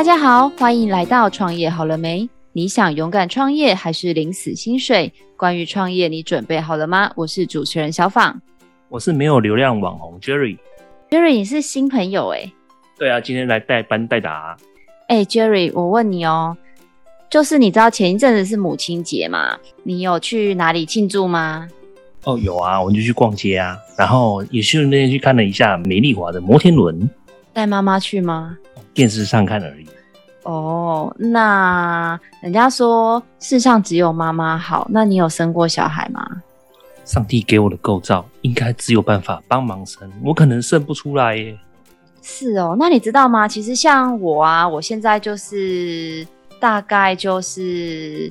大家好，欢迎来到创业好了没？你想勇敢创业还是领死薪水？关于创业，你准备好了吗？我是主持人小访，我是没有流量网红 Jerry。Jerry，你是新朋友哎？对啊，今天来代班代打。哎，Jerry，我问你哦，就是你知道前一阵子是母亲节吗？你有去哪里庆祝吗？哦，有啊，我们就去逛街啊，然后也顺便去看了一下美丽华的摩天轮。带妈妈去吗？电视上看而已。哦，那人家说世上只有妈妈好，那你有生过小孩吗？上帝给我的构造应该只有办法帮忙生，我可能生不出来耶。是哦，那你知道吗？其实像我啊，我现在就是大概就是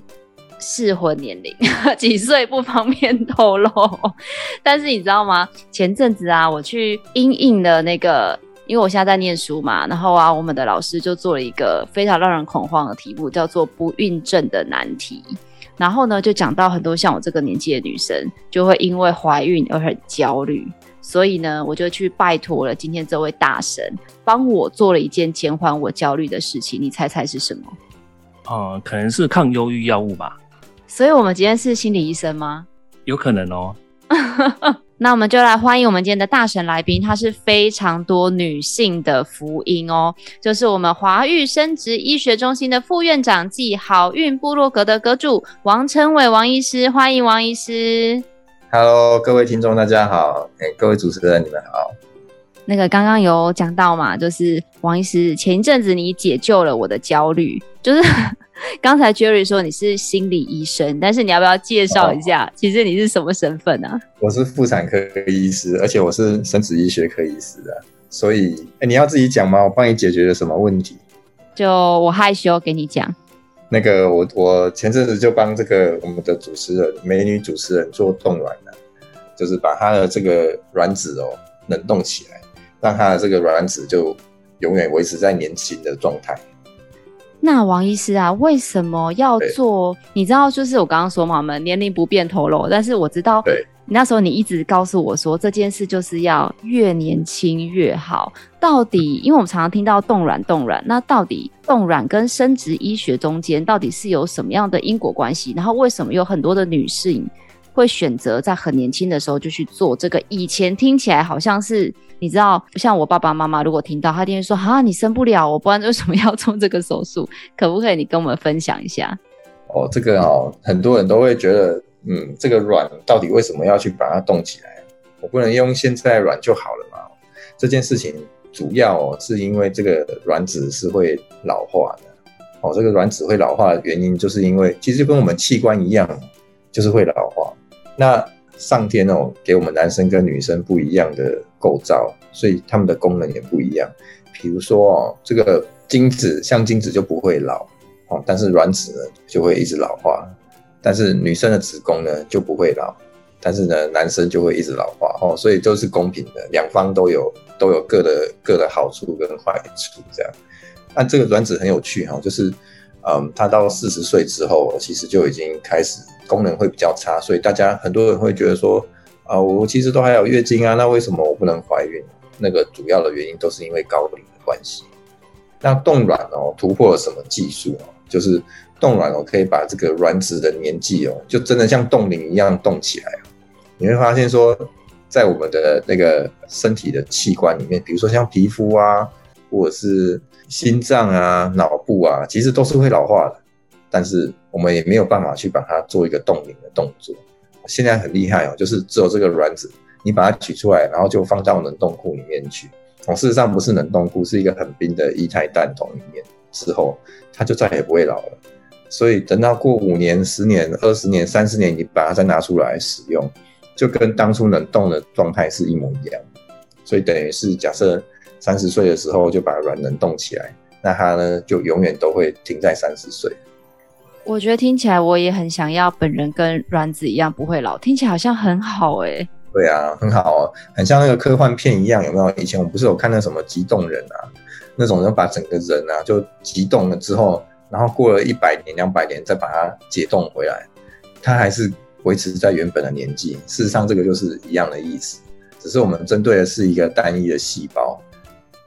适婚年龄，几岁不方便透露。但是你知道吗？前阵子啊，我去因应的那个。因为我现在在念书嘛，然后啊，我们的老师就做了一个非常让人恐慌的题目，叫做“不孕症的难题”。然后呢，就讲到很多像我这个年纪的女生，就会因为怀孕而很焦虑。所以呢，我就去拜托了今天这位大神，帮我做了一件减缓我焦虑的事情。你猜猜是什么？呃，可能是抗忧郁药物吧。所以我们今天是心理医生吗？有可能哦。那我们就来欢迎我们今天的大神来宾，她是非常多女性的福音哦，就是我们华育生殖医学中心的副院长暨好运部落格的阁主王琛玮王医师，欢迎王医师。Hello，各位听众大家好，哎，各位主持人你们好。那个刚刚有讲到嘛，就是王医师前一阵子你解救了我的焦虑，就是。刚才 Jerry 说你是心理医生，但是你要不要介绍一下？哦、其实你是什么身份啊？我是妇产科医师，而且我是生殖医学科医师的。所以，哎、欸，你要自己讲吗？我帮你解决了什么问题？就我害羞，给你讲。那个，我我前阵子就帮这个我们的主持人，美女主持人做冻卵了，就是把她的这个卵子哦冷冻起来，让她的这个卵子就永远维持在年轻的状态。那王医师啊，为什么要做？你知道，就是我刚刚说嘛，我们年龄不变透露，但是我知道，对，那时候你一直告诉我说，这件事就是要越年轻越好。到底，因为我们常常听到冻卵冻卵，那到底冻卵跟生殖医学中间到底是有什么样的因果关系？然后为什么有很多的女性会选择在很年轻的时候就去做这个？以前听起来好像是。你知道，像我爸爸妈妈如果听到，他一定会说：“啊，你生不了，我不然为什么要做这个手术？可不可以你跟我们分享一下？”哦，这个哦，很多人都会觉得，嗯，这个卵到底为什么要去把它冻起来？我不能用现在卵就好了嘛？这件事情主要，是因为这个卵子是会老化的。哦，这个卵子会老化的原因，就是因为其实就跟我们器官一样，就是会老。那上天哦，给我们男生跟女生不一样的构造，所以他们的功能也不一样。比如说哦，这个精子像精子就不会老哦，但是卵子呢就会一直老化。但是女生的子宫呢就不会老，但是呢男生就会一直老化哦，所以都是公平的，两方都有都有各的各的好处跟坏处这样。那这个卵子很有趣哈，就是。嗯，他到四十岁之后，其实就已经开始功能会比较差，所以大家很多人会觉得说，啊，我其实都还有月经啊，那为什么我不能怀孕？那个主要的原因都是因为高龄的关系。那冻卵哦，突破了什么技术哦？就是冻卵哦，可以把这个卵子的年纪哦，就真的像冻龄一样冻起来。你会发现说，在我们的那个身体的器官里面，比如说像皮肤啊，或者是。心脏啊、脑部啊，其实都是会老化的，但是我们也没有办法去把它做一个冻龄的动作。现在很厉害哦，就是只有这个卵子，你把它取出来，然后就放到冷冻库里面去。哦，事实上不是冷冻库，是一个很冰的液态氮桶里面，之后它就再也不会老了。所以等到过五年、十年、二十年、三十年，你把它再拿出来使用，就跟当初冷冻的状态是一模一样。所以等于是假设。三十岁的时候就把卵冷冻起来，那它呢就永远都会停在三十岁。我觉得听起来我也很想要本人跟卵子一样不会老，听起来好像很好哎、欸。对啊，很好哦，很像那个科幻片一样，有没有？以前我们不是有看那什么急冻人啊，那种人把整个人啊就急冻了之后，然后过了一百年、两百年再把它解冻回来，它还是维持在原本的年纪。事实上，这个就是一样的意思，只是我们针对的是一个单一的细胞。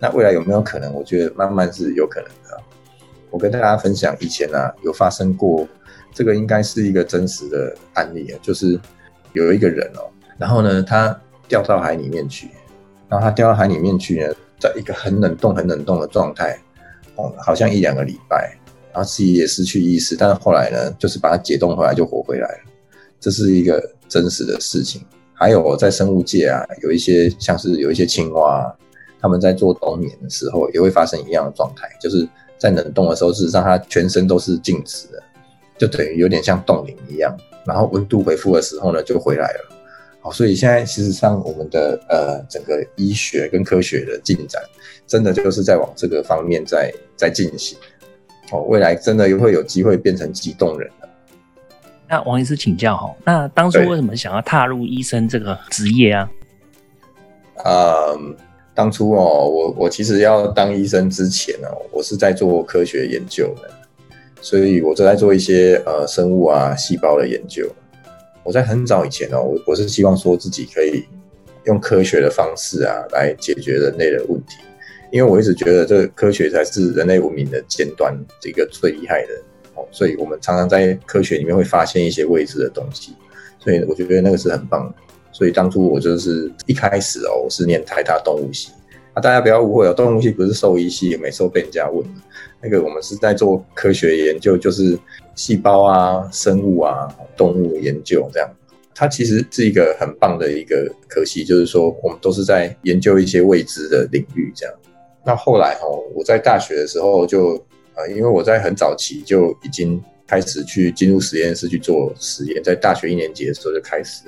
那未来有没有可能？我觉得慢慢是有可能的。我跟大家分享，以前啊有发生过，这个应该是一个真实的案例啊，就是有一个人哦，然后呢他掉到海里面去，然后他掉到海里面去呢，在一个很冷冻、很冷冻的状态，哦，好像一两个礼拜，然后自己也失去意识，但是后来呢，就是把他解冻回来就活回来了，这是一个真实的事情。还有在生物界啊，有一些像是有一些青蛙，他们在做冬眠的时候也会发生一样的状态，就是在冷冻的时候，事实上它全身都是静止的，就等于有点像冻龄一样。然后温度恢复的时候呢，就回来了。好，所以现在事实上我们的呃整个医学跟科学的进展，真的就是在往这个方面在在进行。哦，未来真的又会有机会变成急冻人。那王医师请教哈，那当初为什么想要踏入医生这个职业啊？嗯，当初哦，我我其实要当医生之前哦，我是在做科学研究的，所以我正在做一些呃生物啊细胞的研究。我在很早以前哦，我我是希望说自己可以用科学的方式啊来解决人类的问题，因为我一直觉得这个科学才是人类文明的尖端，这个最厉害的哦。所以我们常常在科学里面会发现一些未知的东西，所以我觉得那个是很棒的。所以当初我就是一开始哦，我是念台大动物系啊，大家不要误会哦，动物系不是兽医系，每次都被人家问。那个我们是在做科学研究，就是细胞啊、生物啊、动物研究这样。它其实是一个很棒的一个科系，就是说我们都是在研究一些未知的领域这样。那后来哦，我在大学的时候就。啊，因为我在很早期就已经开始去进入实验室去做实验，在大学一年级的时候就开始，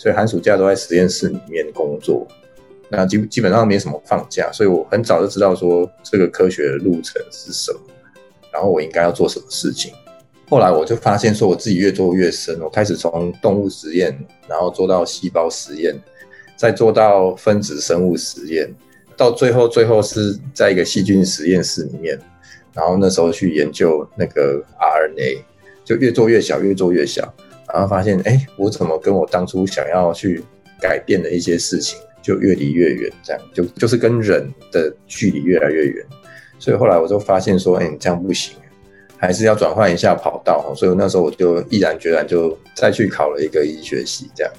所以寒暑假都在实验室里面工作。那基基本上没什么放假，所以我很早就知道说这个科学的路程是什么，然后我应该要做什么事情。后来我就发现说我自己越做越深，我开始从动物实验，然后做到细胞实验，再做到分子生物实验，到最后最后是在一个细菌实验室里面。然后那时候去研究那个 RNA，就越做越小，越做越小，然后发现，哎，我怎么跟我当初想要去改变的一些事情，就越离越远，这样就就是跟人的距离越来越远。所以后来我就发现说，哎，你这样不行，还是要转换一下跑道。所以那时候我就毅然决然就再去考了一个医学系，这样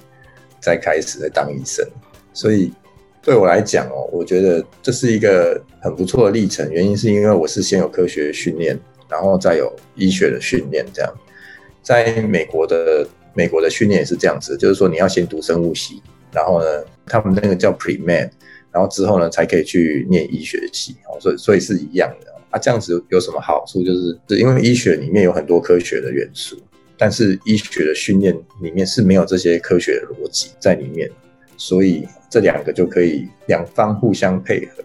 再开始来当医生。所以。对我来讲哦，我觉得这是一个很不错的历程。原因是因为我是先有科学训练，然后再有医学的训练。这样，在美国的美国的训练也是这样子，就是说你要先读生物系，然后呢，他们那个叫 pre-med，然后之后呢才可以去念医学系。哦，所以所以是一样的啊。这样子有什么好处？就是是因为医学里面有很多科学的元素，但是医学的训练里面是没有这些科学的逻辑在里面，所以。这两个就可以两方互相配合，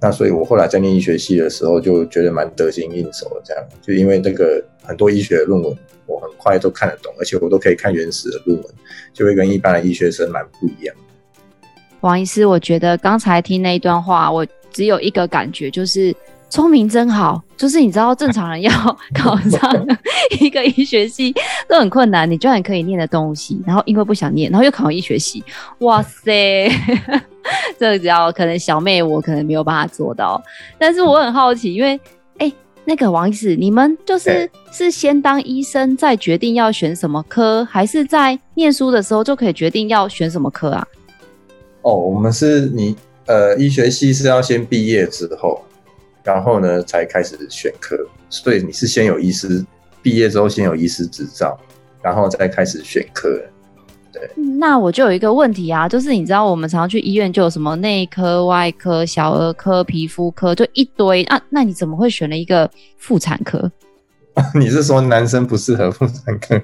那所以我后来在念医学系的时候就觉得蛮得心应手的，这样就因为那个很多医学的论文我很快都看得懂，而且我都可以看原始的论文，就会跟一般的医学生蛮不一样。王医师，我觉得刚才听那一段话，我只有一个感觉就是。聪明真好，就是你知道正常人要 考上一个医学系都很困难，你居然可以念的动物系，然后因为不想念，然后又考医学系，哇塞！这只要可能小妹我可能没有办法做到，但是我很好奇，因为哎、欸，那个王医师，你们就是是先当医生再决定要选什么科，还是在念书的时候就可以决定要选什么科啊？哦，我们是你呃，医学系是要先毕业之后。然后呢，才开始选科，所以你是先有医师毕业之后，先有医师执照，然后再开始选科。对，那我就有一个问题啊，就是你知道我们常常去医院就有什么内科、外科、小儿科、皮肤科，就一堆啊，那你怎么会选了一个妇产科？你是说男生不适合妇产科？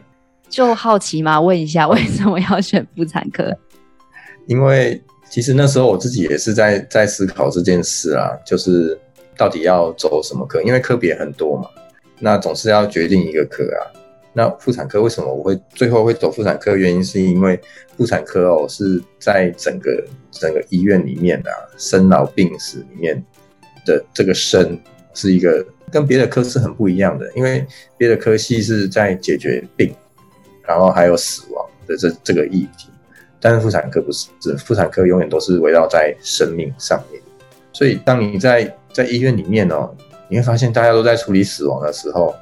就好奇嘛，问一下为什么要选妇产科？因为其实那时候我自己也是在在思考这件事啊，就是。到底要走什么科？因为科别很多嘛，那总是要决定一个科啊。那妇产科为什么我会最后会走妇产科？原因是因为妇产科哦是在整个整个医院里面啊，生老病死里面的这个生是一个跟别的科是很不一样的，因为别的科系是在解决病，然后还有死亡的这这个议题，但是妇产科不是，妇产科永远都是围绕在生命上面。所以当你在在医院里面哦，你会发现大家都在处理死亡的时候，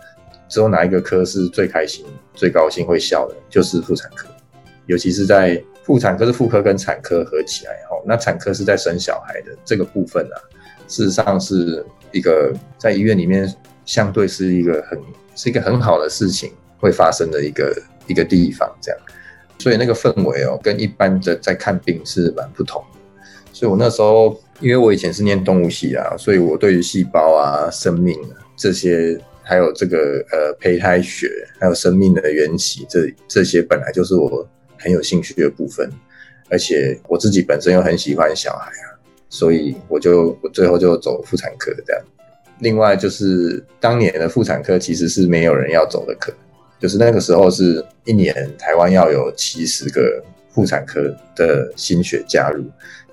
只有哪一个科是最开心、最高兴会笑的，就是妇产科，尤其是在妇产科是妇科跟产科合起来哦，那产科是在生小孩的这个部分啊，事实上是一个在医院里面相对是一个很是一个很好的事情会发生的一个一个地方，这样，所以那个氛围哦，跟一般的在看病是蛮不同的。所以我那时候，因为我以前是念动物系啊，所以我对于细胞啊、生命啊这些，还有这个呃胚胎学，还有生命的缘起，这这些本来就是我。很有兴趣的部分，而且我自己本身又很喜欢小孩啊，所以我就我最后就走妇产科这样。另外就是当年的妇产科其实是没有人要走的科，就是那个时候是一年台湾要有七十个妇产科的心血加入，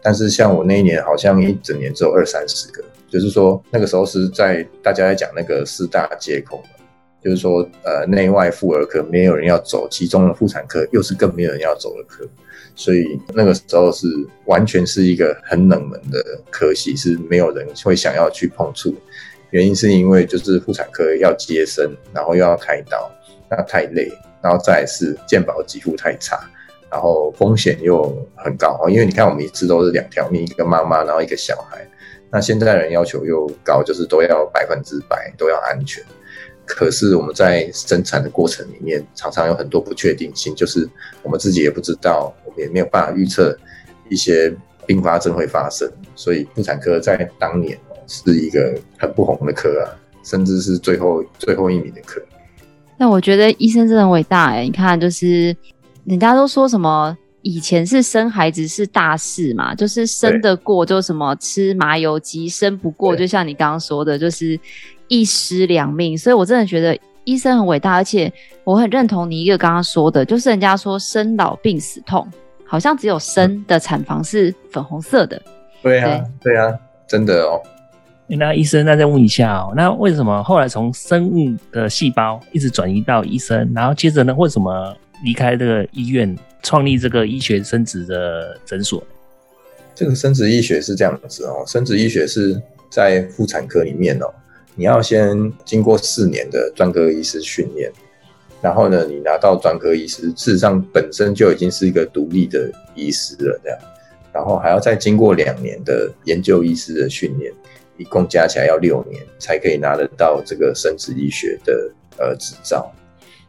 但是像我那一年好像一整年只有二三十个，就是说那个时候是在大家在讲那个四大皆空。就是说，呃，内外妇儿科没有人要走，其中的妇产科又是更没有人要走的科，所以那个时候是完全是一个很冷门的科系，是没有人会想要去碰触。原因是因为就是妇产科要接生，然后又要开刀，那太累，然后再是健保给付太差，然后风险又很高。因为你看我们一次都是两条命，一个妈妈，然后一个小孩，那现在人要求又高，就是都要百分之百都要安全。可是我们在生产的过程里面，常常有很多不确定性，就是我们自己也不知道，我们也没有办法预测一些并发症会发生。所以妇产科在当年是一个很不红的科啊，甚至是最后最后一名的科。那我觉得医生真的很伟大哎，你看，就是人家都说什么以前是生孩子是大事嘛，就是生得过就什么吃麻油鸡，生不过就像你刚刚说的，就是。一尸两命，所以我真的觉得医生很伟大，而且我很认同你一个刚刚说的，就是人家说生老病死痛，好像只有生的产房是粉红色的。对啊，对啊，真的哦。那医生，那再问一下哦，那为什么后来从生物的细胞一直转移到医生，然后接着呢，为什么离开这个医院，创立这个医学生殖的诊所？这个生殖医学是这样子哦，生殖医学是在妇产科里面哦。你要先经过四年的专科医师训练，然后呢，你拿到专科医师，事实上本身就已经是一个独立的医师了，这样，然后还要再经过两年的研究医师的训练，一共加起来要六年才可以拿得到这个生殖医学的呃执照，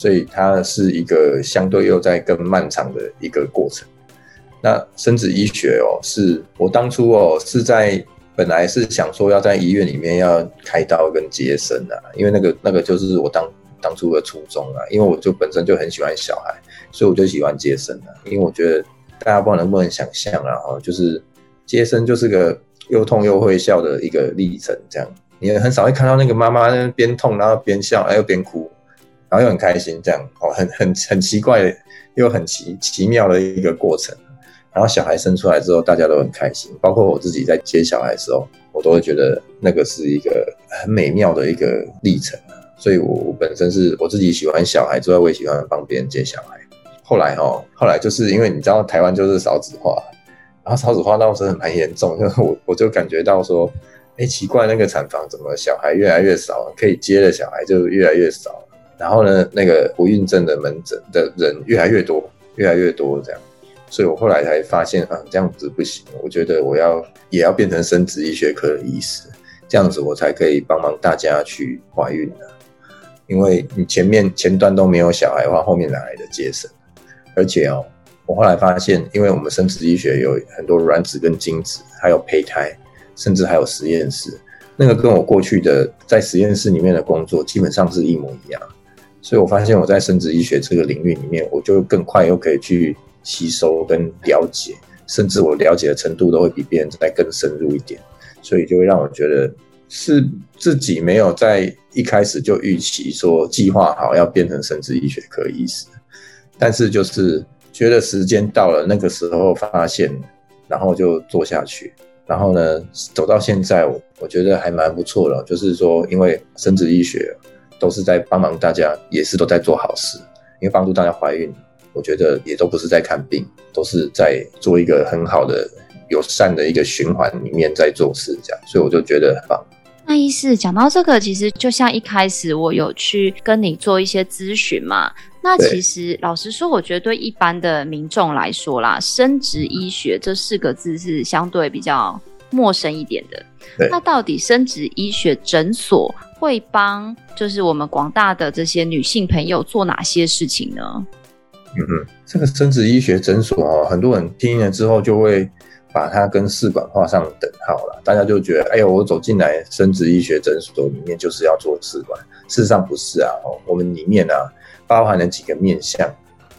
所以它是一个相对又在更漫长的一个过程。那生殖医学哦，是我当初哦是在。本来是想说要在医院里面要开刀跟接生啊，因为那个那个就是我当当初的初衷啊，因为我就本身就很喜欢小孩，所以我就喜欢接生啊。因为我觉得大家不知道能不能想象啊，就是接生就是个又痛又会笑的一个历程，这样你很少会看到那个妈妈边痛然后边笑，哎又边哭，然后又很开心，这样哦，很很很奇怪又很奇奇妙的一个过程。然后小孩生出来之后，大家都很开心，包括我自己在接小孩的时候，我都会觉得那个是一个很美妙的一个历程。所以我，我本身是我自己喜欢小孩之外，我也喜欢帮别人接小孩。后来哦，后来就是因为你知道台湾就是少子化，然后少子化倒是很蛮严重，就 我我就感觉到说，哎，奇怪，那个产房怎么小孩越来越少，可以接的小孩就越来越少，然后呢，那个不孕症的门诊的人越来越多，越来越多这样。所以我后来才发现啊，这样子不行。我觉得我要也要变成生殖医学科的医师，这样子我才可以帮忙大家去怀孕的。因为你前面前端都没有小孩的话，后面哪来的接生？而且哦，我后来发现，因为我们生殖医学有很多卵子跟精子，还有胚胎，甚至还有实验室，那个跟我过去的在实验室里面的工作基本上是一模一样。所以我发现我在生殖医学这个领域里面，我就更快又可以去。吸收跟了解，甚至我了解的程度都会比别人再更深入一点，所以就会让我觉得是自己没有在一开始就预期说计划好要变成生殖医学科医师，但是就是觉得时间到了，那个时候发现，然后就做下去，然后呢走到现在，我我觉得还蛮不错的，就是说因为生殖医学都是在帮忙大家，也是都在做好事，因为帮助大家怀孕。我觉得也都不是在看病，都是在做一个很好的友善的一个循环里面在做事，这样，所以我就觉得很棒。那医师讲到这个，其实就像一开始我有去跟你做一些咨询嘛。那其实老实说，我觉得对一般的民众来说啦，生殖医学这四个字是相对比较陌生一点的。那到底生殖医学诊所会帮就是我们广大的这些女性朋友做哪些事情呢？嗯哼，这个生殖医学诊所哦，很多人听了之后就会。把它跟试管画上等号了，大家就觉得，哎呦，我走进来生殖医学诊所里面就是要做试管，事实上不是啊，我们里面啊包含了几个面向，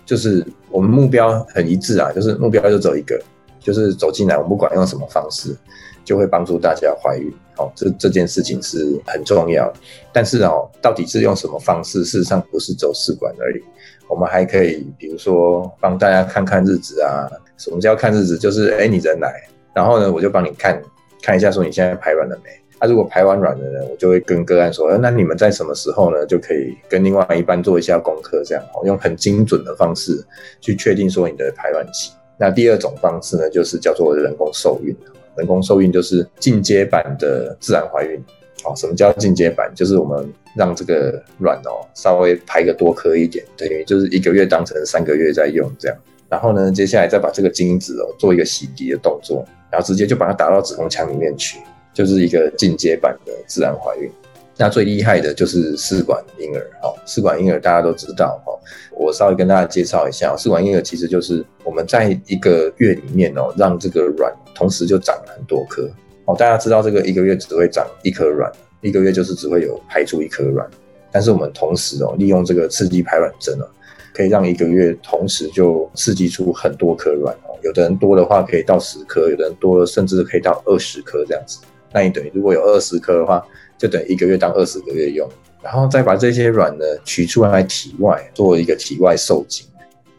就是我们目标很一致啊，就是目标就走一个，就是走进来，我们不管用什么方式，就会帮助大家怀孕，好，这这件事情是很重要，但是哦，到底是用什么方式，事实上不是走试管而已。我们还可以，比如说帮大家看看日子啊。什么叫看日子？就是哎，你人来，然后呢，我就帮你看看一下，说你现在排卵了没？他、啊、如果排完卵了呢，我就会跟个案说，那你们在什么时候呢？就可以跟另外一半做一下功课，这样用很精准的方式去确定说你的排卵期。那第二种方式呢，就是叫做人工受孕。人工受孕就是进阶版的自然怀孕。哦，什么叫进阶版？就是我们让这个卵哦稍微排个多颗一点，等于就是一个月当成三个月在用这样。然后呢，接下来再把这个精子哦做一个洗涤的动作，然后直接就把它打到子宫腔里面去，就是一个进阶版的自然怀孕。那最厉害的就是试管婴儿，哦，试管婴儿大家都知道，哦，我稍微跟大家介绍一下，试管婴儿其实就是我们在一个月里面哦，让这个卵同时就长很多颗。哦，大家知道这个一个月只会长一颗卵，一个月就是只会有排出一颗卵。但是我们同时哦，利用这个刺激排卵针哦，可以让一个月同时就刺激出很多颗卵哦。有的人多的话可以到十颗，有的人多甚至可以到二十颗这样子。那你等于如果有二十颗的话，就等于一个月当二十个月用。然后再把这些卵呢取出来体外做一个体外受精，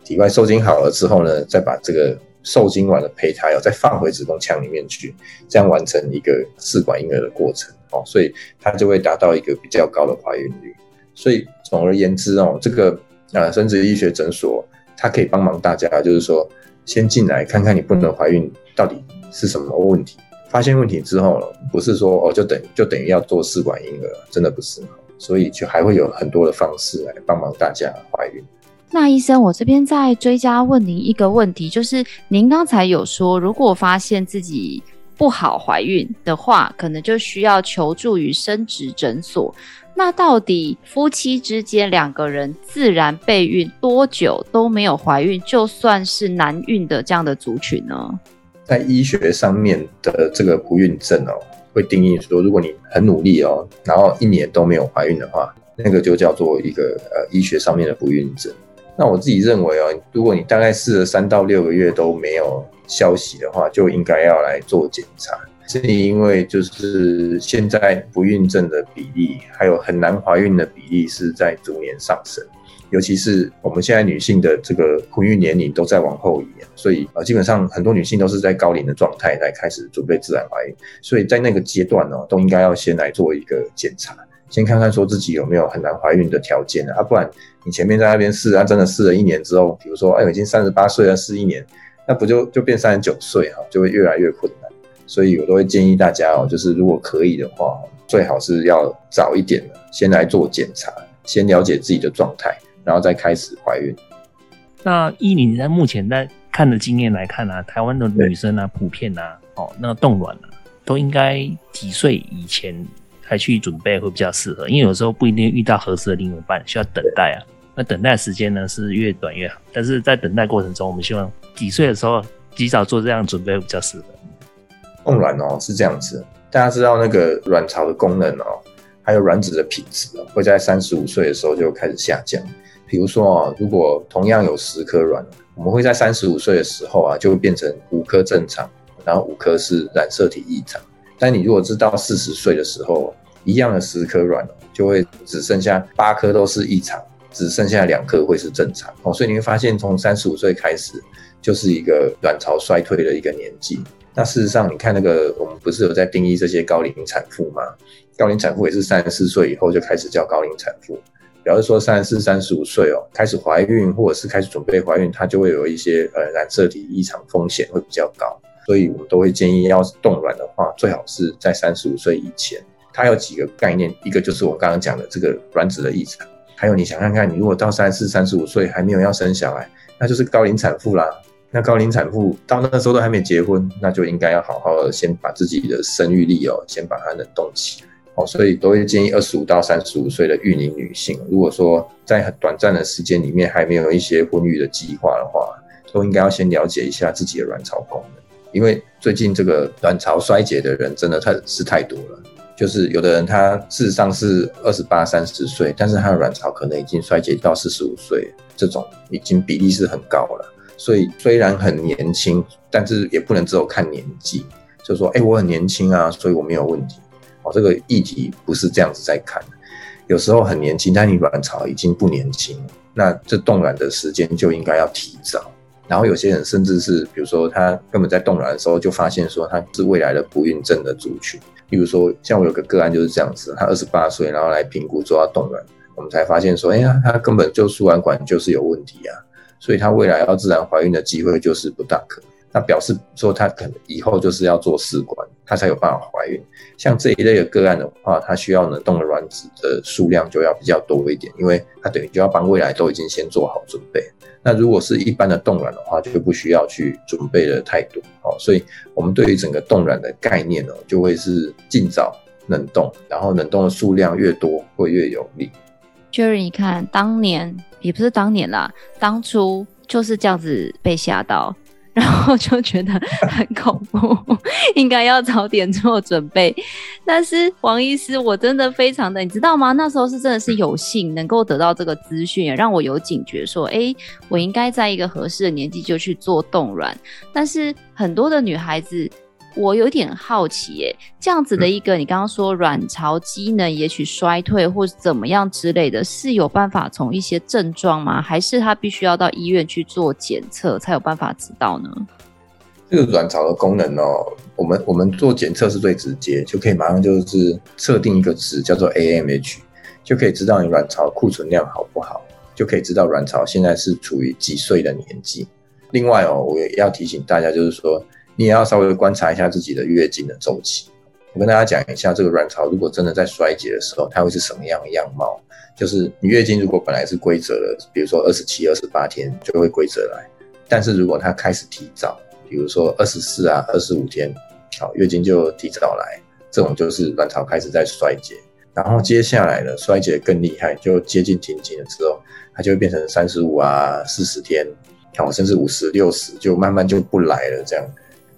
体外受精好了之后呢，再把这个。受精卵的胚胎要再放回子宫腔里面去，这样完成一个试管婴儿的过程哦，所以它就会达到一个比较高的怀孕率。所以总而言之哦，这个呃生殖医学诊所它可以帮忙大家，就是说先进来看看你不能怀孕到底是什么问题，发现问题之后，不是说哦就等就等于要做试管婴儿，真的不是，所以就还会有很多的方式来帮忙大家怀孕。那医生，我这边再追加问您一个问题，就是您刚才有说，如果发现自己不好怀孕的话，可能就需要求助于生殖诊所。那到底夫妻之间两个人自然备孕多久都没有怀孕，就算是难孕的这样的族群呢？在医学上面的这个不孕症哦，会定义说，如果你很努力哦，然后一年都没有怀孕的话，那个就叫做一个呃医学上面的不孕症。那我自己认为哦，如果你大概试了三到六个月都没有消息的话，就应该要来做检查。是因为就是现在不孕症的比例，还有很难怀孕的比例是在逐年上升，尤其是我们现在女性的这个婚育年龄都在往后移，所以啊，基本上很多女性都是在高龄的状态来开始准备自然怀孕，所以在那个阶段呢，都应该要先来做一个检查。先看看说自己有没有很难怀孕的条件啊，不然你前面在那边试啊，真的试了一年之后，比如说哎，已经三十八岁了，试一年，那不就就变三十九岁哈，就会越来越困难。所以我都会建议大家哦，就是如果可以的话，最好是要早一点的先来做检查，先了解自己的状态，然后再开始怀孕。那依你在目前在看的经验来看啊，台湾的女生啊，普遍啊，哦，那个冻卵啊，都应该几岁以前？才去准备会比较适合，因为有时候不一定遇到合适的另一半，需要等待啊。那等待时间呢是越短越好，但是在等待过程中，我们希望几岁的时候及早做这样准备会比较适合。冻卵哦是这样子，大家知道那个卵巢的功能哦，还有卵子的品质哦，会在三十五岁的时候就开始下降。比如说哦，如果同样有十颗卵，我们会在三十五岁的时候啊，就会变成五颗正常，然后五颗是染色体异常。但你如果知道四十岁的时候，一样的十颗卵，就会只剩下八颗都是异常，只剩下两颗会是正常哦。所以你会发现，从三十五岁开始，就是一个卵巢衰退的一个年纪。那事实上，你看那个，我们不是有在定义这些高龄产妇吗？高龄产妇也是三十四岁以后就开始叫高龄产妇，表示说三十四、三十五岁哦，开始怀孕或者是开始准备怀孕，它就会有一些呃染色体异常风险会比较高。所以我都会建议，要是冻卵的话，最好是在三十五岁以前，它有几个概念，一个就是我刚刚讲的这个卵子的异常，还有你想看看，你如果到三十四、三十五岁还没有要生小孩，那就是高龄产妇啦。那高龄产妇到那个时候都还没结婚，那就应该要好好的先把自己的生育力哦，先把它冷冻起来哦。所以都会建议二十五到三十五岁的育龄女性，如果说在很短暂的时间里面还没有一些婚育的计划的话，都应该要先了解一下自己的卵巢功能，因为最近这个卵巢衰竭的人真的太是太多了。就是有的人他事实上是二十八、三十岁，但是他的卵巢可能已经衰竭到四十五岁，这种已经比例是很高了。所以虽然很年轻，但是也不能只有看年纪，就说哎、我很年轻啊，所以我没有问题。哦，这个议题不是这样子在看。有时候很年轻，但你卵巢已经不年轻，那这冻卵的时间就应该要提早。然后有些人甚至是，比如说他根本在冻卵的时候就发现说他是未来的不孕症的族群。比如说像我有个个案就是这样子，他二十八岁，然后来评估做到冻卵，我们才发现说，哎呀，他根本就输卵管就是有问题啊。所以他未来要自然怀孕的机会就是不大可能，那表示说她可能以后就是要做试管，她才有办法怀孕。像这一类的个案的话，她需要冷冻的卵子的数量就要比较多一点，因为她等于就要帮未来都已经先做好准备。那如果是一般的冻卵的话，就不需要去准备的太多哦。所以我们对于整个冻卵的概念呢，就会是尽早冷冻，然后冷冻的数量越多会越有利。Jerry，你看当年。也不是当年啦，当初就是这样子被吓到，然后就觉得很恐怖，应该要早点做准备。但是王医师，我真的非常的，你知道吗？那时候是真的是有幸能够得到这个资讯，让我有警觉，说，哎，我应该在一个合适的年纪就去做冻卵。但是很多的女孩子。我有点好奇，耶，这样子的一个，你刚刚说卵巢机能也许衰退或者怎么样之类的，是有办法从一些症状吗？还是他必须要到医院去做检测才有办法知道呢？这个卵巢的功能哦，我们我们做检测是最直接，就可以马上就是测定一个值叫做 AMH，就可以知道你卵巢库存量好不好，就可以知道卵巢现在是处于几岁的年纪。另外哦，我也要提醒大家，就是说。你也要稍微观察一下自己的月经的周期。我跟大家讲一下，这个卵巢如果真的在衰竭的时候，它会是什么样的样貌？就是你月经如果本来是规则的，比如说二十七、二十八天就会规则来，但是如果它开始提早，比如说二十四啊、二十五天，好，月经就提早来，这种就是卵巢开始在衰竭。然后接下来呢，衰竭更厉害，就接近停经了之后，它就会变成三十五啊、四十天，好，甚至五十、六十，就慢慢就不来了，这样。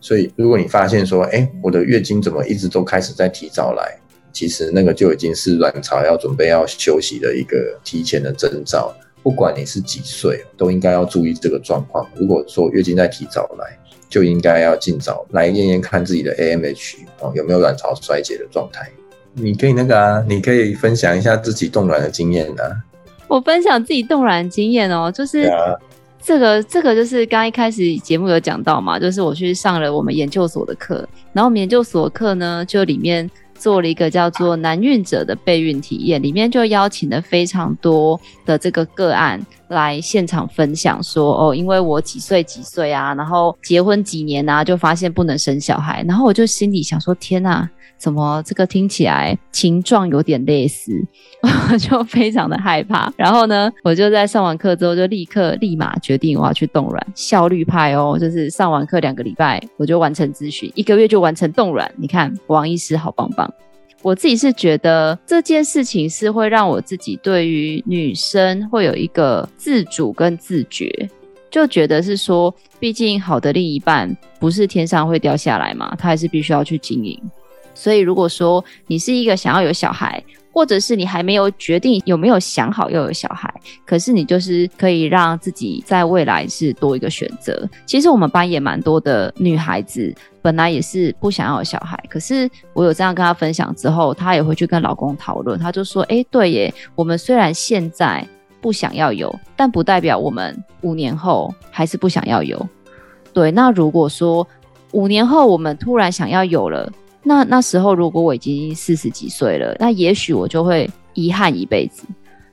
所以，如果你发现说，哎、欸，我的月经怎么一直都开始在提早来，其实那个就已经是卵巢要准备要休息的一个提前的征兆。不管你是几岁，都应该要注意这个状况。如果说月经在提早来，就应该要尽早来验验看自己的 AMH 哦，有没有卵巢衰竭的状态。你可以那个啊，你可以分享一下自己冻卵的经验啊。我分享自己冻卵的经验哦，就是。这个这个就是刚一开始节目有讲到嘛，就是我去上了我们研究所的课，然后我们研究所课呢，就里面做了一个叫做难孕者的备孕体验，里面就邀请了非常多的这个个案来现场分享说，哦，因为我几岁几岁啊，然后结婚几年啊，就发现不能生小孩，然后我就心里想说，天呐！怎么这个听起来情状有点类似，我 就非常的害怕。然后呢，我就在上完课之后就立刻立马决定我要去冻卵，效率派哦，就是上完课两个礼拜我就完成咨询，一个月就完成冻卵。你看王医师好棒棒。我自己是觉得这件事情是会让我自己对于女生会有一个自主跟自觉，就觉得是说，毕竟好的另一半不是天上会掉下来嘛，他还是必须要去经营。所以，如果说你是一个想要有小孩，或者是你还没有决定有没有想好要有小孩，可是你就是可以让自己在未来是多一个选择。其实我们班也蛮多的女孩子，本来也是不想要有小孩，可是我有这样跟她分享之后，她也会去跟老公讨论，她就说：“哎，对耶，我们虽然现在不想要有，但不代表我们五年后还是不想要有。对，那如果说五年后我们突然想要有了。”那那时候，如果我已经四十几岁了，那也许我就会遗憾一辈子。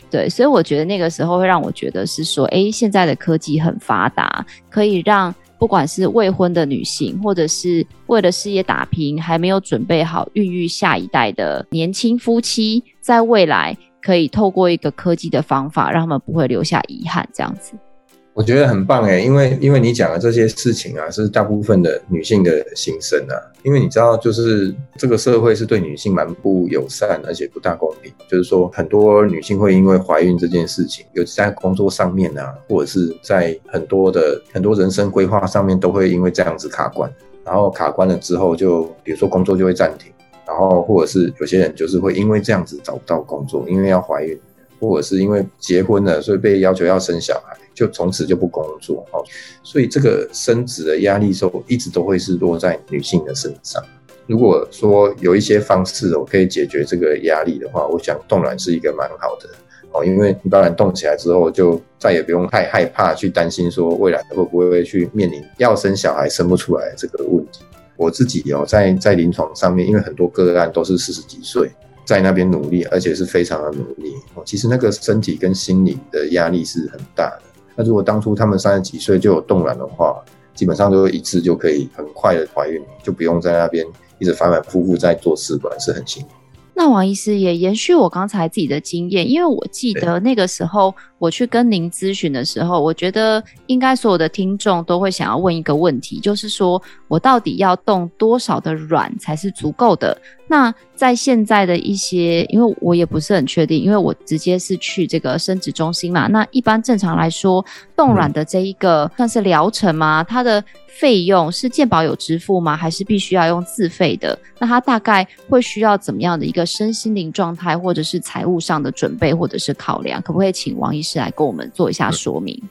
对，所以我觉得那个时候会让我觉得是说，诶，现在的科技很发达，可以让不管是未婚的女性，或者是为了事业打拼还没有准备好孕育下一代的年轻夫妻，在未来可以透过一个科技的方法，让他们不会留下遗憾，这样子。我觉得很棒诶，因为因为你讲的这些事情啊，是大部分的女性的心声啊。因为你知道，就是这个社会是对女性蛮不友善，而且不大公平。就是说，很多女性会因为怀孕这件事情，尤其在工作上面啊，或者是在很多的很多人生规划上面，都会因为这样子卡关。然后卡关了之后，就比如说工作就会暂停，然后或者是有些人就是会因为这样子找不到工作，因为要怀孕。或者是因为结婚了，所以被要求要生小孩，就从此就不工作哦。所以这个生殖的压力受一直都会是落在女性的身上。如果说有一些方式我可以解决这个压力的话，我想冻卵是一个蛮好的哦，因为你把卵冻起来之后，就再也不用太害怕去担心说未来会不会去面临要生小孩生不出来这个问题。我自己哦，在在临床上面，因为很多个案都是四十几岁。在那边努力，而且是非常的努力哦。其实那个身体跟心理的压力是很大的。那如果当初他们三十几岁就有冻卵的话，基本上就一次就可以很快的怀孕，就不用在那边一直反反复复在做试管，是很辛苦。那王医师也延续我刚才自己的经验，因为我记得那个时候我去跟您咨询的时候，我觉得应该所有的听众都会想要问一个问题，就是说我到底要冻多少的卵才是足够的？那在现在的一些，因为我也不是很确定，因为我直接是去这个生殖中心嘛。那一般正常来说，冻卵的这一个算是疗程吗？它的费用是健保有支付吗？还是必须要用自费的？那它大概会需要怎么样的一个身心灵状态，或者是财务上的准备，或者是考量？可不可以请王医师来跟我们做一下说明？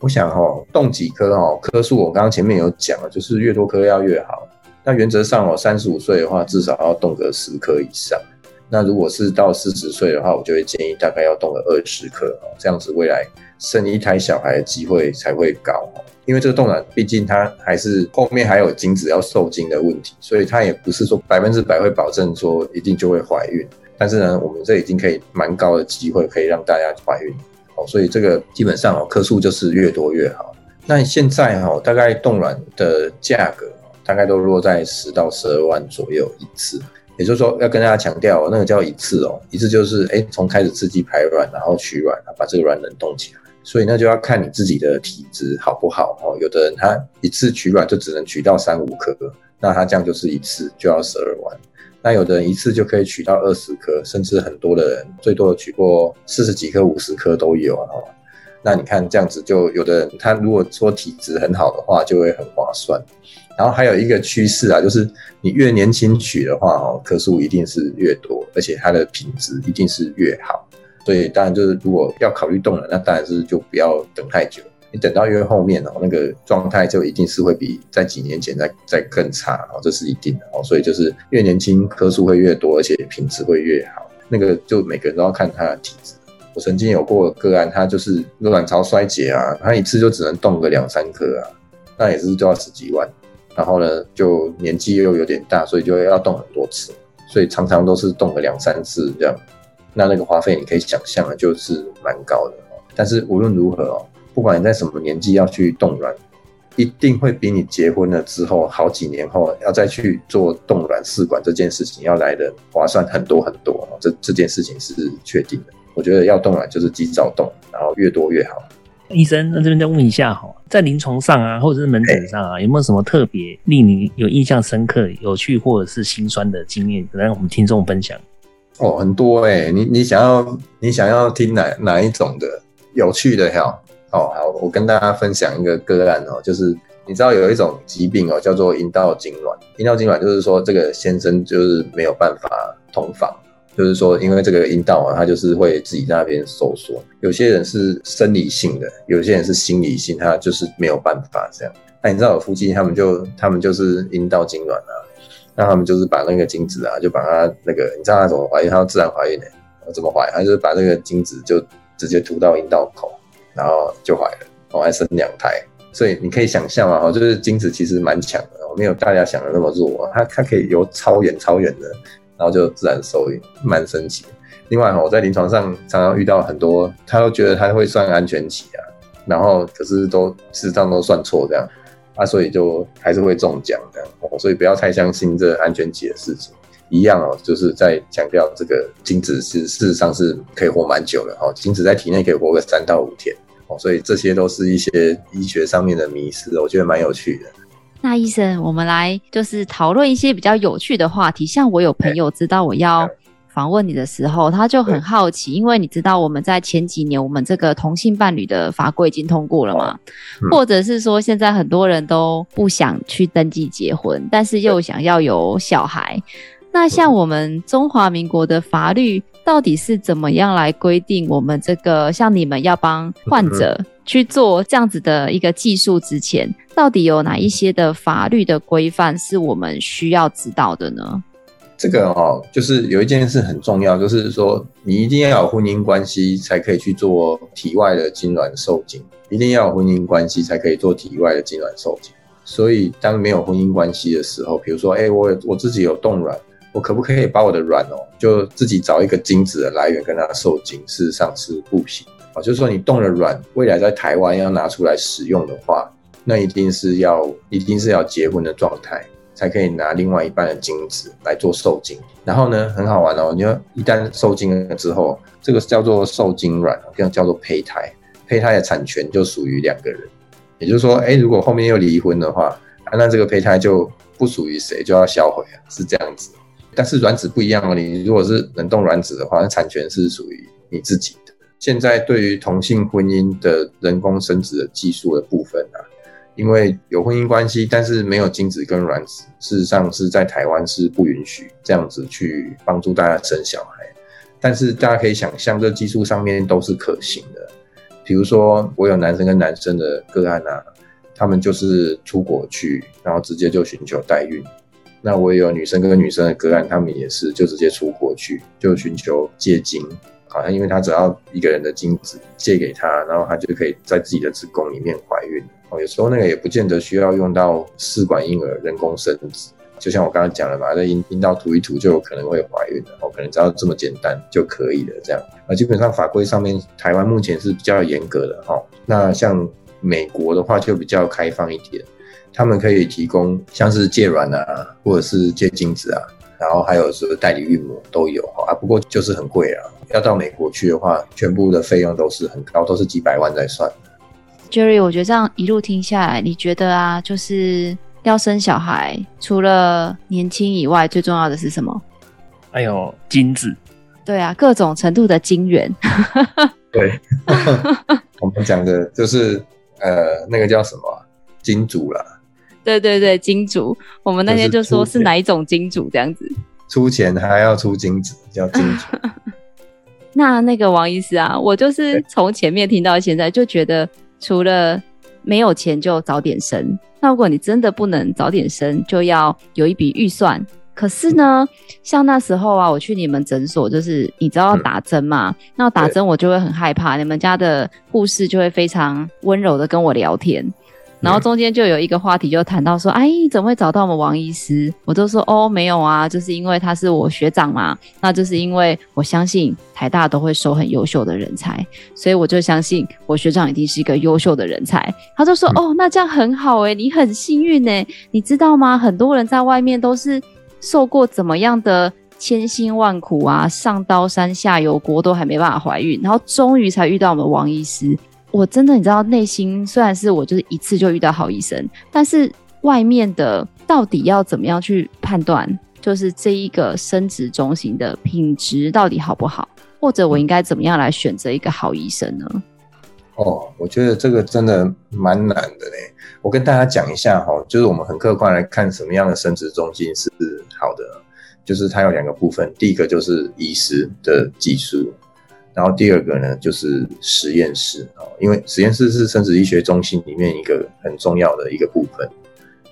我想哦，动几颗哦，颗数我刚刚前面有讲了，就是越多颗要越好。那原则上哦，三十五岁的话，至少要动个十颗以上。那如果是到四十岁的话，我就会建议大概要动个二十颗哦，这样子未来生一胎小孩的机会才会高。因为这个冻卵毕竟它还是后面还有精子要受精的问题，所以它也不是说百分之百会保证说一定就会怀孕。但是呢，我们这已经可以蛮高的机会可以让大家怀孕哦，所以这个基本上哦，颗数就是越多越好。那现在哈，大概冻卵的价格。大概都落在十到十二万左右一次，也就是说要跟大家强调，那个叫一次哦，一次就是哎从开始刺激排卵，然后取卵，把这个卵冷冻起来，所以那就要看你自己的体质好不好哦。有的人他一次取卵就只能取到三五颗，那他这样就是一次就要十二万。那有的人一次就可以取到二十颗，甚至很多的人最多取过四十几颗、五十颗都有哦。那你看这样子，就有的人他如果说体质很好的话，就会很划算。然后还有一个趋势啊，就是你越年轻取的话，哦，颗数一定是越多，而且它的品质一定是越好。所以当然就是如果要考虑动了，那当然是就不要等太久。你等到越后面哦，那个状态就一定是会比在几年前再再更差哦，这是一定的哦。所以就是越年轻颗数会越多，而且品质会越好。那个就每个人都要看他的体质。我曾经有过个案，他就是卵巢衰竭啊，他一次就只能动个两三颗啊，那也是就要十几万。然后呢，就年纪又有点大，所以就要动很多次，所以常常都是动个两三次这样。那那个花费你可以想象的，就是蛮高的。但是无论如何哦，不管你在什么年纪要去冻卵，一定会比你结婚了之后好几年后要再去做冻卵试管这件事情要来的划算很多很多。这这件事情是确定的。我觉得要冻卵就是及早冻，然后越多越好。医生，那这边再问一下哈，在临床上啊，或者是门诊上啊，有没有什么特别令你有印象深刻、有趣或者是心酸的经验，能让我们听众分享？哦，很多哎、欸，你你想要你想要听哪哪一种的有趣的哈？哦，好，我跟大家分享一个个案哦，就是你知道有一种疾病哦，叫做阴道痉挛。阴道痉挛就是说这个先生就是没有办法同房。就是说，因为这个阴道啊，它就是会自己在那边收缩。有些人是生理性的，有些人是心理性，他就是没有办法这样。那你知道，有夫妻他们就他们就是阴道痉挛啊，那他们就是把那个精子啊，就把它那个，你知道他怎么怀孕？他自然怀孕的？怎么怀？他就是把那个精子就直接涂到阴道口，然后就怀了，我还生两胎。所以你可以想象啊，就是精子其实蛮强的，没有大家想的那么弱，它它可以游超远超远的。然后就自然受孕，蛮神奇。另外哈，我在临床上常常遇到很多，他都觉得他会算安全期啊，然后可是都事实上都算错这样。啊，所以就还是会中奖的哦。所以不要太相信这安全期的事情。一样哦，就是在强调这个精子是事实上是可以活蛮久的哦，精子在体内可以活个三到五天哦。所以这些都是一些医学上面的迷思，我觉得蛮有趣的。那医生，我们来就是讨论一些比较有趣的话题。像我有朋友知道我要访问你的时候，他就很好奇，因为你知道我们在前几年，我们这个同性伴侣的法规已经通过了嘛，或者是说现在很多人都不想去登记结婚，但是又想要有小孩。那像我们中华民国的法律到底是怎么样来规定我们这个像你们要帮患者去做这样子的一个技术之前，到底有哪一些的法律的规范是我们需要知道的呢？这个哦，就是有一件事很重要，就是说你一定要有婚姻关系才可以去做体外的精卵受精，一定要有婚姻关系才可以做体外的精卵受精。所以当没有婚姻关系的时候，比如说，哎，我我自己有冻卵，我可不可以把我的卵哦，就自己找一个精子的来源跟它受精？事实上是不行。啊，就是说你冻了卵，未来在台湾要拿出来使用的话，那一定是要一定是要结婚的状态，才可以拿另外一半的精子来做受精。然后呢，很好玩哦，你要一旦受精了之后，这个叫做受精卵，这样叫做胚胎，胚胎的产权就属于两个人。也就是说，哎，如果后面又离婚的话，那这个胚胎就不属于谁，就要销毁啊，是这样子。但是卵子不一样哦，你如果是冷冻卵子的话，那产权是属于你自己的。现在对于同性婚姻的人工生殖的技术的部分啊，因为有婚姻关系，但是没有精子跟卵子，事实上是在台湾是不允许这样子去帮助大家生小孩。但是大家可以想象，这技术上面都是可行的。比如说，我有男生跟男生的个案啊，他们就是出国去，然后直接就寻求代孕。那我也有女生跟女生的个案，他们也是就直接出国去，就寻求借精。好像因为他只要一个人的精子借给他，然后他就可以在自己的子宫里面怀孕。哦，有时候那个也不见得需要用到试管婴儿人工生殖，就像我刚刚讲了嘛，在阴阴道涂一涂就有可能会怀孕了。哦，可能只要这么简单就可以了。这样啊，基本上法规上面台湾目前是比较严格的哈。那像美国的话就比较开放一点，他们可以提供像是借卵啊，或者是借精子啊。然后还有是代理孕母都有啊，不过就是很贵啊。要到美国去的话，全部的费用都是很高，都是几百万在算。Jerry，我觉得这样一路听下来，你觉得啊，就是要生小孩，除了年轻以外，最重要的是什么？还有精子。对啊，各种程度的精元。对，我们讲的就是呃，那个叫什么金主啦。对对对，金主，我们那天就说是哪一种金主这样子，出钱还要出金子，叫金主。那那个王医师啊，我就是从前面听到现在，就觉得除了没有钱就早点生，那如果你真的不能早点生，就要有一笔预算。可是呢，像那时候啊，我去你们诊所，就是你知道要打针嘛，嗯、那打针我就会很害怕，你们家的护士就会非常温柔的跟我聊天。然后中间就有一个话题，就谈到说：“哎，怎么会找到我们王医师？”我就说：“哦，没有啊，就是因为他是我学长嘛。那就是因为我相信台大都会收很优秀的人才，所以我就相信我学长一定是一个优秀的人才。”他就说：“哦，那这样很好诶，你很幸运诶，你知道吗？很多人在外面都是受过怎么样的千辛万苦啊，上刀山下油锅都还没办法怀孕，然后终于才遇到我们王医师。”我真的，你知道，内心虽然是我就是一次就遇到好医生，但是外面的到底要怎么样去判断，就是这一个生殖中心的品质到底好不好，或者我应该怎么样来选择一个好医生呢？哦，我觉得这个真的蛮难的嘞。我跟大家讲一下哈，就是我们很客观来看什么样的生殖中心是好的，就是它有两个部分，第一个就是医师的技术。然后第二个呢，就是实验室啊，因为实验室是生殖医学中心里面一个很重要的一个部分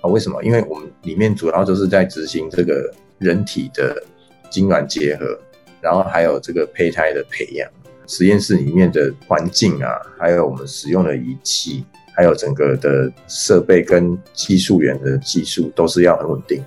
啊。为什么？因为我们里面主要就是在执行这个人体的精卵结合，然后还有这个胚胎的培养。实验室里面的环境啊，还有我们使用的仪器，还有整个的设备跟技术员的技术都是要很稳定。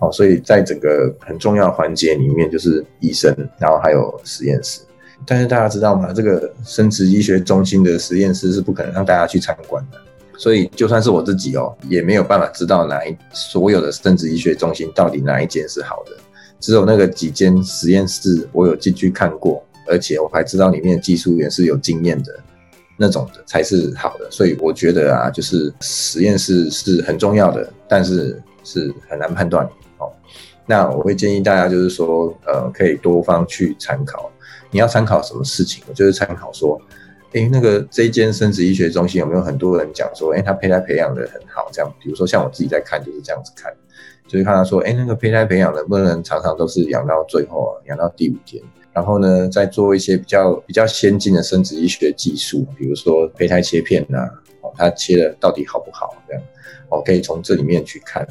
好，所以在整个很重要环节里面，就是医生，然后还有实验室。但是大家知道吗？这个生殖医学中心的实验室是不可能让大家去参观的，所以就算是我自己哦，也没有办法知道哪一所有的生殖医学中心到底哪一间是好的。只有那个几间实验室我有进去看过，而且我还知道里面的技术员是有经验的那种的才是好的。所以我觉得啊，就是实验室是很重要的，但是是很难判断哦。那我会建议大家就是说，呃，可以多方去参考。你要参考什么事情？我就是参考说。哎，那个这一间生殖医学中心有没有很多人讲说，哎，他胚胎培养的很好？这样，比如说像我自己在看就是这样子看，就是看他说，哎，那个胚胎培养能不能常常都是养到最后，养到第五天，然后呢，再做一些比较比较先进的生殖医学技术，比如说胚胎切片呐，哦，他切的到底好不好？这样，哦，可以从这里面去看。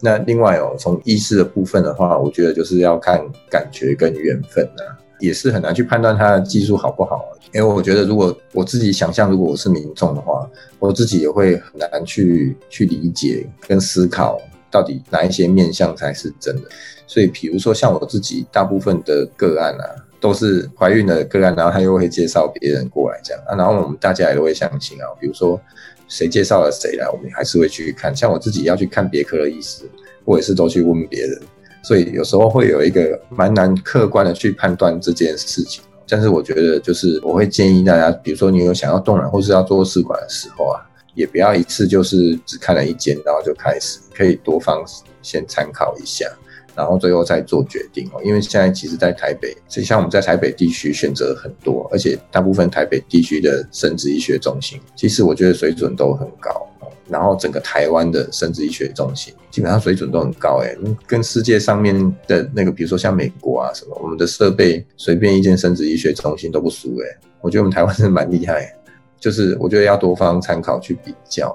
那另外哦，从医师的部分的话，我觉得就是要看感觉跟缘分呐。也是很难去判断他的技术好不好，因为我觉得如果我自己想象，如果我是民众的话，我自己也会很难去去理解跟思考到底哪一些面相才是真的。所以，比如说像我自己，大部分的个案啊，都是怀孕的个案，然后他又会介绍别人过来这样啊，然后我们大家也都会相信啊。比如说谁介绍了谁来，我们还是会去看。像我自己要去看别科的医师，我也是都去问别人。所以有时候会有一个蛮难客观的去判断这件事情，但是我觉得就是我会建议大家，比如说你有想要冻卵或是要做试管的时候啊，也不要一次就是只看了一间，然后就开始，可以多方先参考一下，然后最后再做决定哦。因为现在其实，在台北，所以像我们在台北地区选择很多，而且大部分台北地区的生殖医学中心，其实我觉得水准都很高。然后整个台湾的生殖医学中心基本上水准都很高，哎，跟世界上面的那个，比如说像美国啊什么，我们的设备随便一间生殖医学中心都不输，哎，我觉得我们台湾是蛮厉害，就是我觉得要多方参考去比较。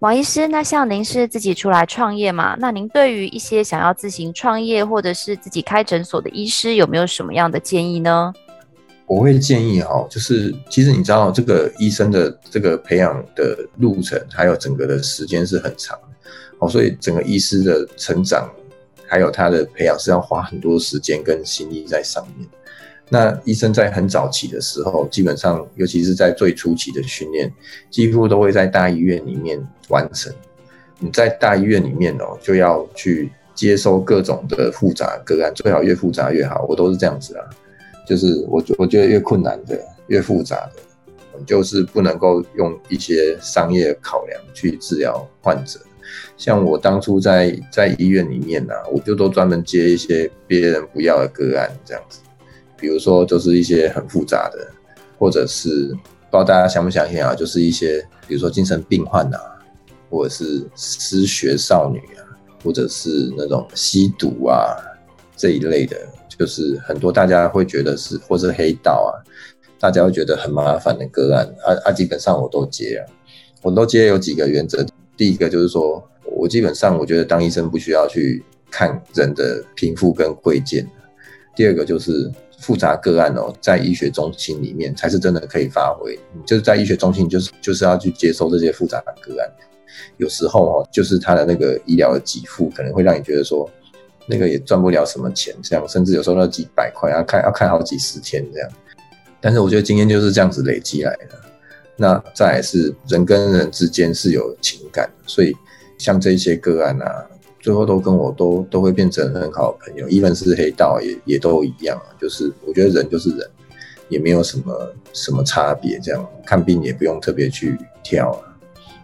王医师，那像您是自己出来创业嘛？那您对于一些想要自行创业或者是自己开诊所的医师，有没有什么样的建议呢？我会建议哈，就是其实你知道这个医生的这个培养的路程，还有整个的时间是很长的，哦，所以整个医师的成长，还有他的培养是要花很多时间跟心力在上面。那医生在很早期的时候，基本上尤其是在最初期的训练，几乎都会在大医院里面完成。你在大医院里面哦，就要去接收各种的复杂个案，最好越复杂越好。我都是这样子啊。就是我我觉得越困难的、越复杂的，就是不能够用一些商业考量去治疗患者。像我当初在在医院里面呢、啊，我就都专门接一些别人不要的个案，这样子。比如说，就是一些很复杂的，或者是不知道大家相不相信啊，就是一些比如说精神病患啊，或者是失学少女啊，或者是那种吸毒啊这一类的。就是很多大家会觉得是或是黑道啊，大家会觉得很麻烦的个案啊啊，基本上我都接啊，我都接有几个原则。第一个就是说，我基本上我觉得当医生不需要去看人的贫富跟贵贱。第二个就是复杂个案哦，在医学中心里面才是真的可以发挥。就是在医学中心，就是就是要去接收这些复杂的个案。有时候哦，就是他的那个医疗的给付可能会让你觉得说。那个也赚不了什么钱，这样甚至有时候要几百块，要看要看好几十天这样。但是我觉得经验就是这样子累积来的。那再来是人跟人之间是有情感的，所以像这些个案啊，最后都跟我都都会变成很好的朋友。even 是黑道也也都一样，就是我觉得人就是人，也没有什么什么差别。这样看病也不用特别去挑啊。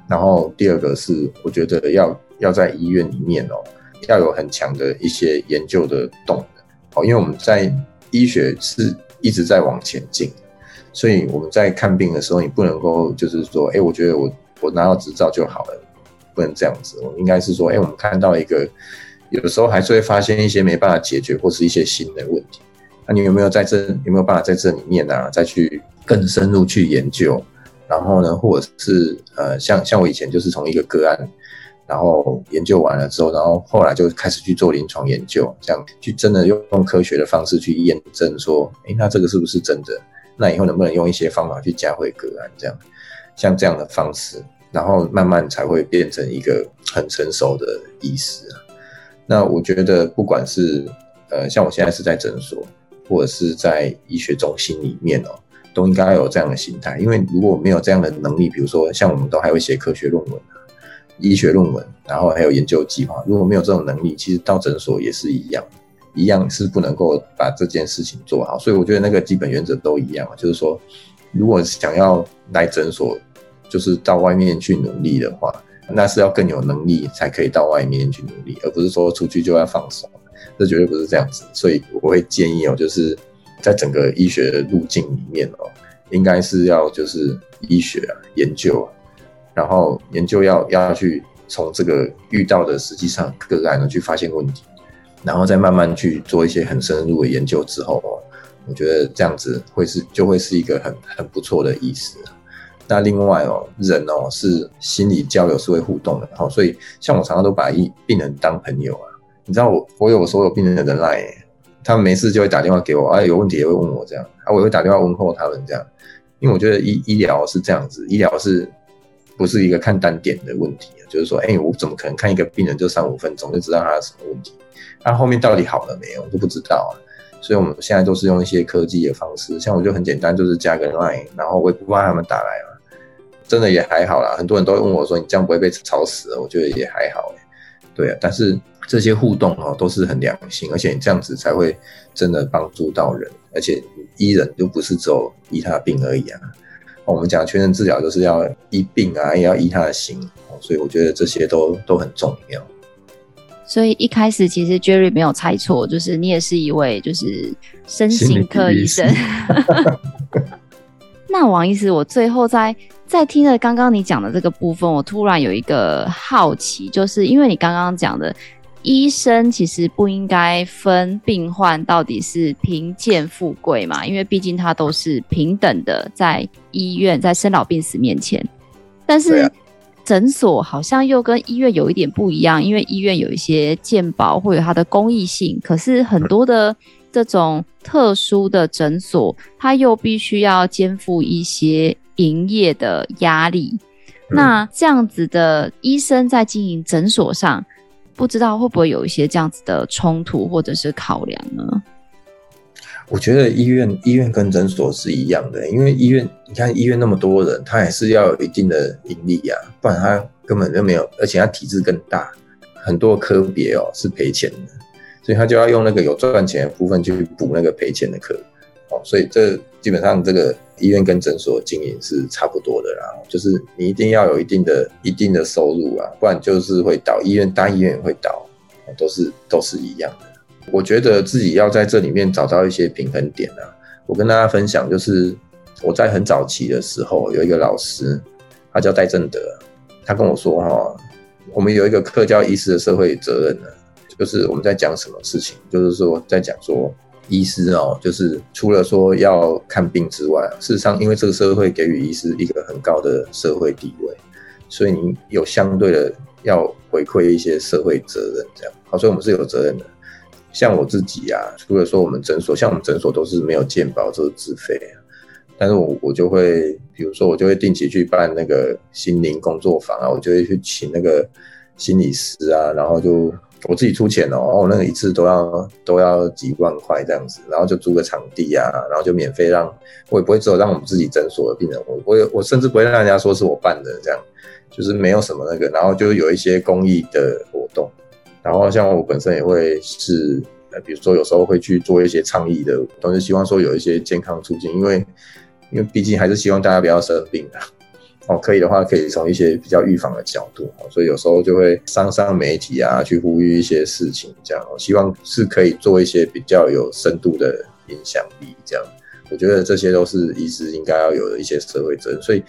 然后第二个是我觉得要要在医院里面哦。要有很强的一些研究的动能，哦，因为我们在医学是一直在往前进，所以我们在看病的时候，你不能够就是说，哎，我觉得我我拿到执照就好了，不能这样子。我应该是说，哎，我们看到一个，有的时候还是会发现一些没办法解决或是一些新的问题。那你有没有在这有没有办法在这里面，啊，再去更深入去研究？然后呢，或者是呃，像像我以前就是从一个个案。然后研究完了之后，然后后来就开始去做临床研究，这样去真的用用科学的方式去验证说，诶，那这个是不是真的？那以后能不能用一些方法去加回个案？这样，像这样的方式，然后慢慢才会变成一个很成熟的医师啊。那我觉得，不管是呃，像我现在是在诊所，或者是在医学中心里面哦，都应该有这样的心态，因为如果没有这样的能力，比如说像我们都还会写科学论文、医学论文，然后还有研究计划，如果没有这种能力，其实到诊所也是一样，一样是不能够把这件事情做好。所以我觉得那个基本原则都一样，就是说，如果想要来诊所，就是到外面去努力的话，那是要更有能力才可以到外面去努力，而不是说出去就要放手，这绝对不是这样子。所以我会建议哦，就是。在整个医学的路径里面哦，应该是要就是医学啊研究啊，然后研究要要去从这个遇到的实际上个案呢去发现问题，然后再慢慢去做一些很深入的研究之后哦，我觉得这样子会是就会是一个很很不错的意思。那另外哦，人哦是心理交流是会互动的，好，所以像我常常都把医病人当朋友啊，你知道我我有所有病人的 line。他们没事就会打电话给我，啊，有问题也会问我这样，啊，我也会打电话问候他们这样，因为我觉得医医疗是这样子，医疗是不是一个看单点的问题？就是说，哎、我怎么可能看一个病人就三五分钟就知道他有什么问题？他、啊、后面到底好了没有，我都不知道啊。所以我们现在都是用一些科技的方式，像我就很简单，就是加个 line，然后我也不怕他们打来嘛，真的也还好啦。很多人都会问我说，你这样不会被吵死？我觉得也还好，对啊，但是。这些互动哦，都是很良性，而且你这样子才会真的帮助到人，而且医人又不是只有医他的病而已啊。我们讲全人治疗就是要医病啊，也要医他的心，所以我觉得这些都都很重要。所以一开始其实 Jerry 没有猜错，就是你也是一位就是身心科医生。那王医师，我最后在在听了刚刚你讲的这个部分，我突然有一个好奇，就是因为你刚刚讲的。医生其实不应该分病患到底是贫贱富贵嘛，因为毕竟他都是平等的，在医院在生老病死面前。但是诊所好像又跟医院有一点不一样，因为医院有一些健保或者它的公益性，可是很多的这种特殊的诊所，它又必须要肩负一些营业的压力。那这样子的医生在经营诊所上。不知道会不会有一些这样子的冲突或者是考量呢？我觉得医院医院跟诊所是一样的，因为医院你看医院那么多人，他也是要有一定的盈利呀，不然他根本就没有，而且他体制更大，很多科别哦是赔钱的，所以他就要用那个有赚钱的部分去补那个赔钱的科。哦，所以这基本上这个医院跟诊所经营是差不多的啦，就是你一定要有一定的一定的收入啊，不然就是会倒。医院大医院也会倒，都是都是一样的。我觉得自己要在这里面找到一些平衡点啊。我跟大家分享，就是我在很早期的时候有一个老师，他叫戴正德，他跟我说哈，我们有一个课叫医师的社会责任呢，就是我们在讲什么事情，就是说在讲说。医师哦，就是除了说要看病之外，事实上，因为这个社会给予医师一个很高的社会地位，所以你有相对的要回馈一些社会责任，这样好，所以我们是有责任的。像我自己啊，除了说我们诊所，像我们诊所都是没有健保，都是自费，但是我我就会，比如说我就会定期去办那个心灵工作坊啊，我就会去请那个心理师啊，然后就。我自己出钱哦，哦，那个一次都要都要几万块这样子，然后就租个场地啊，然后就免费让，我也不会只有让我们自己诊所的病人，我我我甚至不会让人家说是我办的这样，就是没有什么那个，然后就有一些公益的活动，然后像我本身也会是，呃，比如说有时候会去做一些倡议的，都是希望说有一些健康促进，因为因为毕竟还是希望大家不要生病啊。哦，可以的话，可以从一些比较预防的角度，所以有时候就会上上媒体啊，去呼吁一些事情，这样，希望是可以做一些比较有深度的影响力，这样，我觉得这些都是医师应该要有的一些社会责任，所以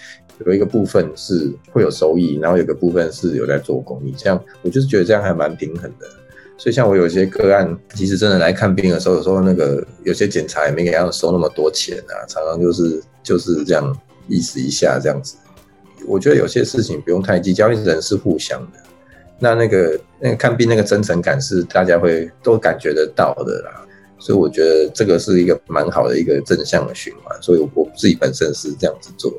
有一个部分是会有收益，然后有个部分是有在做公益，这样，我就是觉得这样还蛮平衡的。所以像我有些个案，其实真的来看病的时候，有时候那个有些检查也没给他们收那么多钱啊，常常就是就是这样意思一下这样子。我觉得有些事情不用太计较，因为人是互相的。那那个那个看病那个真诚感是大家会都感觉得到的啦。所以我觉得这个是一个蛮好的一个正向的循环。所以我自己本身是这样子做。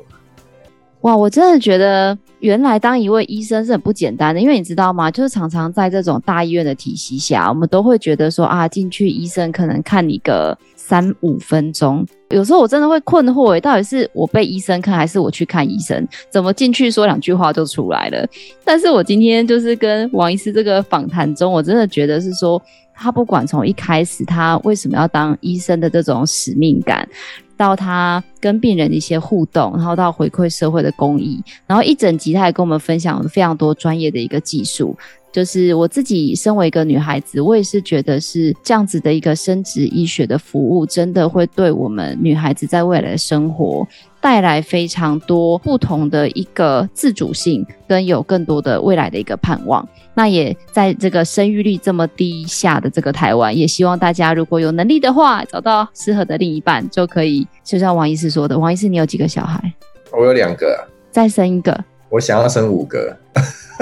哇，我真的觉得原来当一位医生是很不简单的，因为你知道吗？就是常常在这种大医院的体系下，我们都会觉得说啊，进去医生可能看你个三五分钟，有时候我真的会困惑诶，到底是我被医生看，还是我去看医生？怎么进去说两句话就出来了？但是我今天就是跟王医师这个访谈中，我真的觉得是说，他不管从一开始他为什么要当医生的这种使命感。到他跟病人的一些互动，然后到回馈社会的公益，然后一整集他也跟我们分享了非常多专业的一个技术。就是我自己身为一个女孩子，我也是觉得是这样子的一个生殖医学的服务，真的会对我们女孩子在未来的生活带来非常多不同的一个自主性，跟有更多的未来的一个盼望。那也在这个生育率这么低下的这个台湾，也希望大家如果有能力的话，找到适合的另一半，就可以。就像王医师说的，王医师，你有几个小孩？我有两个，再生一个。我想要生五个。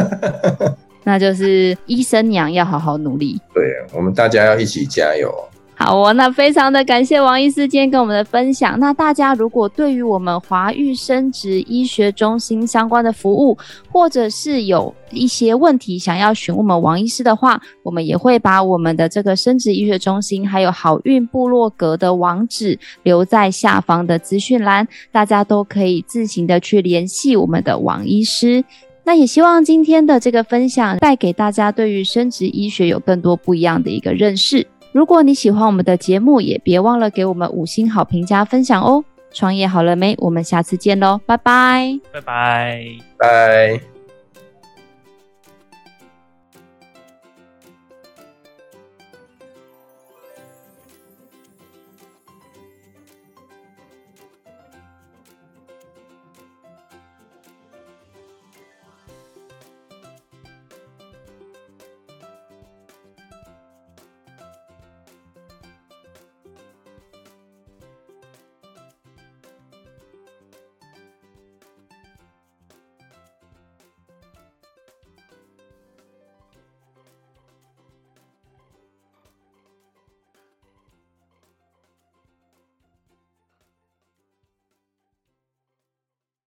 那就是医生娘要好好努力。对，我们大家要一起加油。好哦，那非常的感谢王医师今天跟我们的分享。那大家如果对于我们华育生殖医学中心相关的服务，或者是有一些问题想要询问我们王医师的话，我们也会把我们的这个生殖医学中心还有好运部落格的网址留在下方的资讯栏，大家都可以自行的去联系我们的王医师。那也希望今天的这个分享带给大家对于生殖医学有更多不一样的一个认识。如果你喜欢我们的节目，也别忘了给我们五星好评加分享哦。创业好了没？我们下次见喽，拜拜，拜拜，拜。